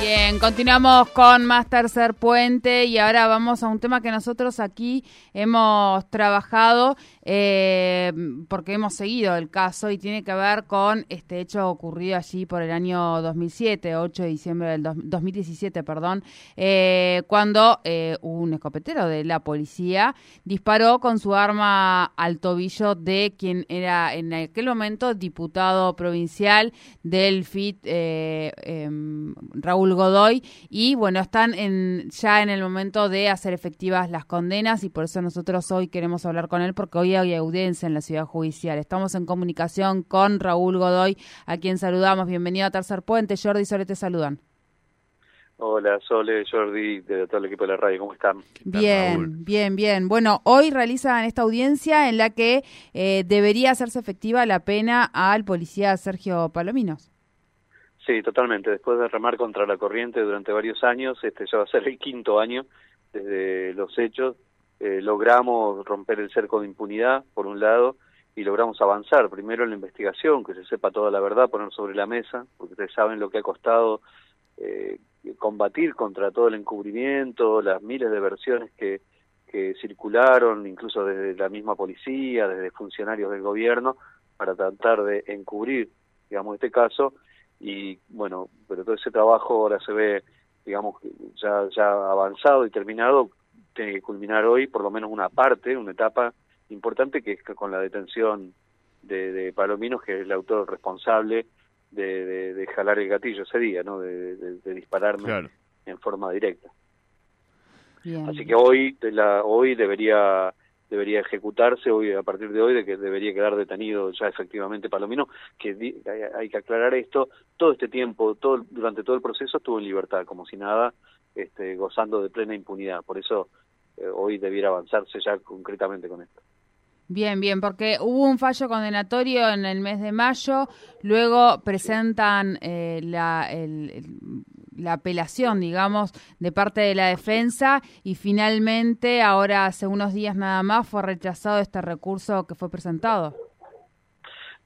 Bien, continuamos con más Tercer Puente y ahora vamos a un tema que nosotros aquí hemos trabajado eh, porque hemos seguido el caso y tiene que ver con este hecho ocurrido allí por el año 2007, 8 de diciembre del 2017, perdón, eh, cuando eh, un escopetero de la policía disparó con su arma al tobillo de quien era en aquel momento diputado provincial del FIT, em, Raúl Godoy, y bueno, están en, ya en el momento de hacer efectivas las condenas y por eso nosotros hoy queremos hablar con él porque hoy hay audiencia en la ciudad judicial. Estamos en comunicación con Raúl Godoy, a quien saludamos. Bienvenido a Tercer Puente. Jordi y Sole te saludan. Hola, Sole, Jordi, de todo el equipo de la radio, ¿cómo están? Bien, bien, bien. Bueno, hoy realizan esta audiencia en la que eh, debería hacerse efectiva la pena al policía Sergio Palominos. Sí, totalmente. Después de remar contra la corriente durante varios años, este ya va a ser el quinto año desde los hechos eh, logramos romper el cerco de impunidad, por un lado, y logramos avanzar primero en la investigación, que se sepa toda la verdad, poner sobre la mesa, porque ustedes saben lo que ha costado eh, combatir contra todo el encubrimiento, las miles de versiones que, que circularon, incluso desde la misma policía, desde funcionarios del gobierno, para tratar de encubrir, digamos, este caso, y bueno, pero todo ese trabajo ahora se ve, digamos, ya, ya avanzado y terminado tiene que culminar hoy por lo menos una parte, una etapa importante que es con la detención de, de Palominos, que es el autor responsable de, de, jalar el gatillo ese día, ¿no? de, dispararme en forma directa. Así que hoy, la, hoy debería debería ejecutarse hoy a partir de hoy de que debería quedar detenido ya efectivamente Palomino que hay, que aclarar esto todo este tiempo todo durante todo el proceso estuvo en libertad como si nada este, gozando de plena impunidad por eso eh, hoy debiera avanzarse ya concretamente con esto. Bien, bien, porque hubo un fallo condenatorio en el mes de mayo, luego presentan eh, la, la apelación, digamos, de parte de la defensa y finalmente, ahora hace unos días nada más, fue rechazado este recurso que fue presentado.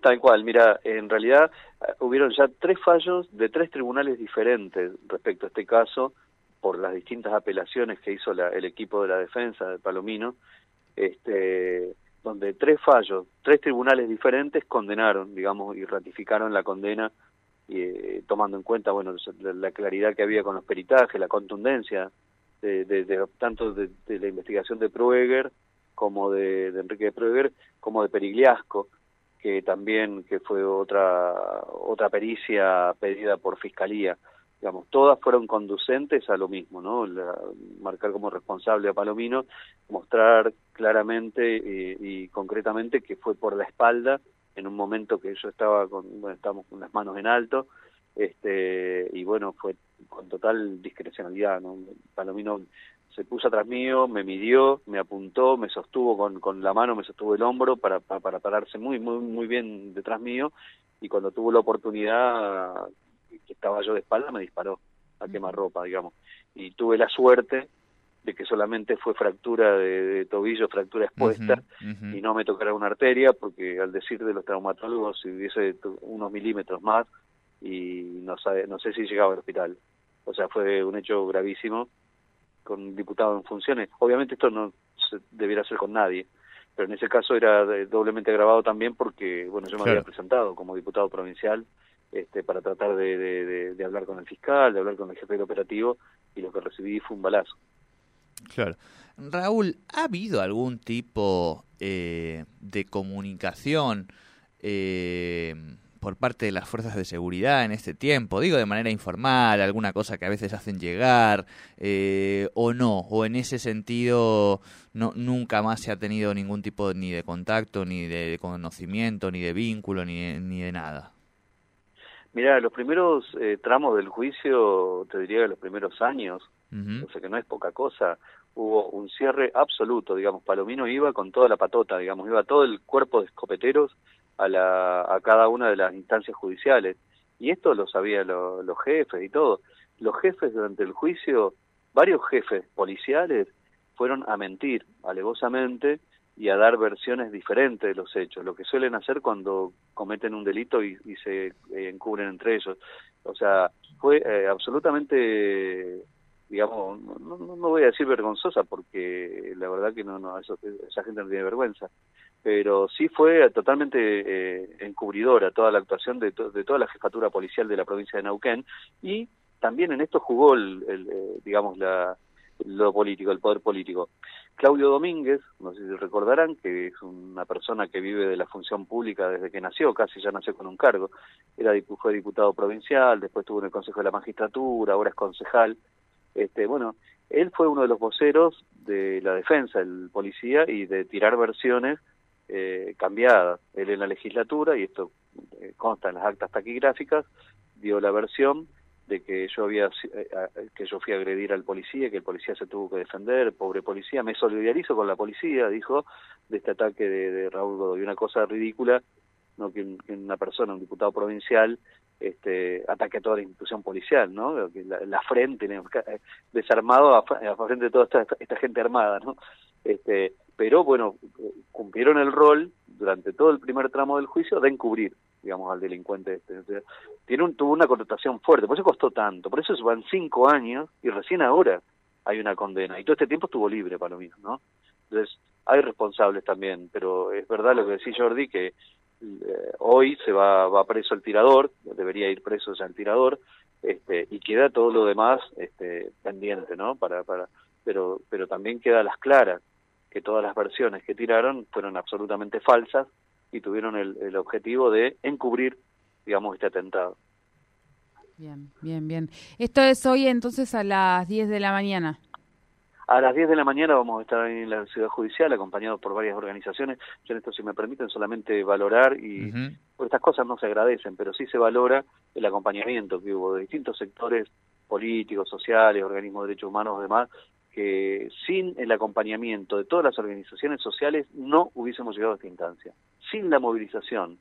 Tal cual, mira, en realidad eh, hubieron ya tres fallos de tres tribunales diferentes respecto a este caso por las distintas apelaciones que hizo el equipo de la defensa de Palomino, este, donde tres fallos, tres tribunales diferentes condenaron, digamos, y ratificaron la condena, eh, tomando en cuenta, bueno, la, claridad que había con los peritajes, la contundencia, de, tanto de, la investigación de Proeger como de, Enrique de Proeger, como de Perigliasco, que también que fue otra otra pericia pedida por fiscalía digamos, todas fueron conducentes a lo mismo, ¿no? marcar como responsable a Palomino, mostrar claramente y, concretamente que fue por la espalda en un momento que yo estaba con, bueno, estábamos con las manos en alto, este, y bueno, fue con total discrecionalidad, ¿no? Palomino se puso atrás mío, me midió, me apuntó, me sostuvo con, con la mano, me sostuvo el hombro para, para, para pararse muy, muy, muy bien detrás mío, y cuando tuvo la oportunidad que estaba yo de espalda me disparó a quemarropa, digamos. Y tuve la suerte de que solamente fue fractura de, tobillo, fractura expuesta, y no me tocara una arteria, porque al decir de los traumatólogos, si hubiese unos milímetros más, y no, sabe, no sé si llegaba al hospital. O sea, fue un hecho gravísimo con un diputado en funciones. Obviamente esto no se debiera hacer con nadie, pero en ese caso era doblemente agravado también porque, bueno, yo me había presentado como diputado provincial este, para tratar de, de, hablar con el fiscal, de hablar con el jefe del operativo, y lo que recibí fue un balazo. Claro. Raúl, ¿ha habido algún tipo eh, de comunicación eh, por parte de las fuerzas de seguridad en este tiempo? Digo de manera informal, alguna cosa que a veces hacen llegar, eh, o no, o en ese sentido no, nunca más se ha tenido ningún tipo ni de contacto, ni de conocimiento, ni de vínculo, ni, ni de nada. Mira, los primeros eh, tramos del juicio, te diría que los primeros años, o sea que no es poca cosa, hubo un cierre absoluto, digamos, Palomino iba con toda la patota, digamos, iba todo el cuerpo de escopeteros a, la, a cada una de las instancias judiciales. Y esto lo sabían los jefes y todo. Los jefes durante el juicio, varios jefes policiales fueron a mentir alevosamente y a dar versiones diferentes de los hechos, lo que suelen hacer cuando cometen un delito y, se eh, encubren entre ellos. O sea, fue eh, absolutamente, digamos, no, no, voy a decir vergonzosa porque la verdad que no, no eso, esa gente no tiene vergüenza, pero sí fue totalmente eh, encubridora toda la actuación de, de toda la jefatura policial de la provincia de Neuquén y también en esto jugó, el, el digamos, la lo político, el poder político. Claudio Domínguez, no sé si recordarán, que es una persona que vive de la función pública desde que nació, casi ya nació con un cargo, era fue diputado provincial, después estuvo en el Consejo de la Magistratura, ahora es concejal. Este, bueno, él fue uno de los voceros de la defensa, el policía, y de tirar versiones eh, cambiadas. Él en la legislatura, y esto eh, consta en las actas taquigráficas, dio la versión de que yo había eh, que yo fui a agredir al policía, que el policía se tuvo que defender, pobre policía, me solidarizo con la policía, dijo, de este ataque de, Raúl Godoy, una cosa ridícula, no que, una persona, un diputado provincial, este ataque a toda la institución policial, ¿no? La, frente eh, desarmado a, frente de toda esta, esta gente armada, ¿no? Este, pero bueno, cumplieron el rol durante todo el primer tramo del juicio de encubrir digamos, al delincuente este. tiene un, tuvo una connotación fuerte, por eso costó tanto, por eso van cinco años y recién ahora hay una condena. Y todo este tiempo estuvo libre Palomino, ¿no? Entonces, hay responsables también, pero es verdad lo que decía Jordi, que eh, hoy se va, va preso el tirador, debería ir preso ya el tirador, este, y queda todo lo demás este, pendiente, ¿no? Para, para, pero, pero también queda las claras, que todas las versiones que tiraron fueron absolutamente falsas y tuvieron el, objetivo de encubrir, digamos, este atentado. Bien, bien, bien. Esto es hoy entonces a las 10 de la mañana. A las 10 de la mañana vamos a estar en la ciudad judicial acompañados por varias organizaciones. Yo en esto, si me permiten, solamente valorar y estas cosas no se agradecen, pero sí se valora el acompañamiento que hubo de distintos sectores políticos, sociales, organismos de derechos humanos, demás, que sin el acompañamiento de todas las organizaciones sociales no hubiésemos llegado a esta instancia. Sin la movilización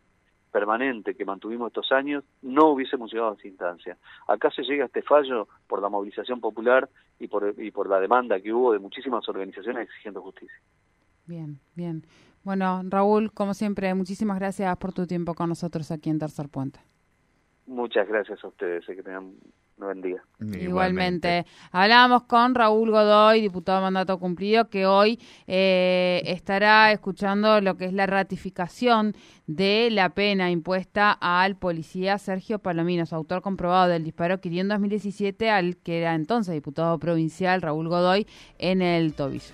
permanente que mantuvimos estos años, no hubiésemos llegado a esta instancia. Acá se llega a este fallo por la movilización popular y por, y por la demanda que hubo de muchísimas organizaciones exigiendo justicia. Bien, bien. Bueno, Raúl, como siempre, muchísimas gracias por tu tiempo con nosotros aquí en Tercer Puente. Muchas gracias a ustedes, que tengan buen día. Igualmente. Hablábamos con Raúl Godoy, diputado de mandato cumplido, que hoy eh, estará escuchando lo que es la ratificación de la pena impuesta al policía Sergio Palominos, autor comprobado del disparo que dio en 2017 al que era entonces diputado provincial Raúl Godoy en el tobillo.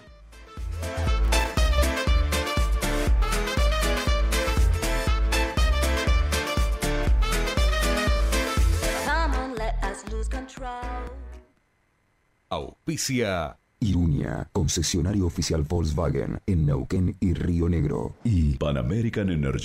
Auspicia. Irunia, concesionario oficial Volkswagen en Neuquén y Río Negro. Y Pan American Energy.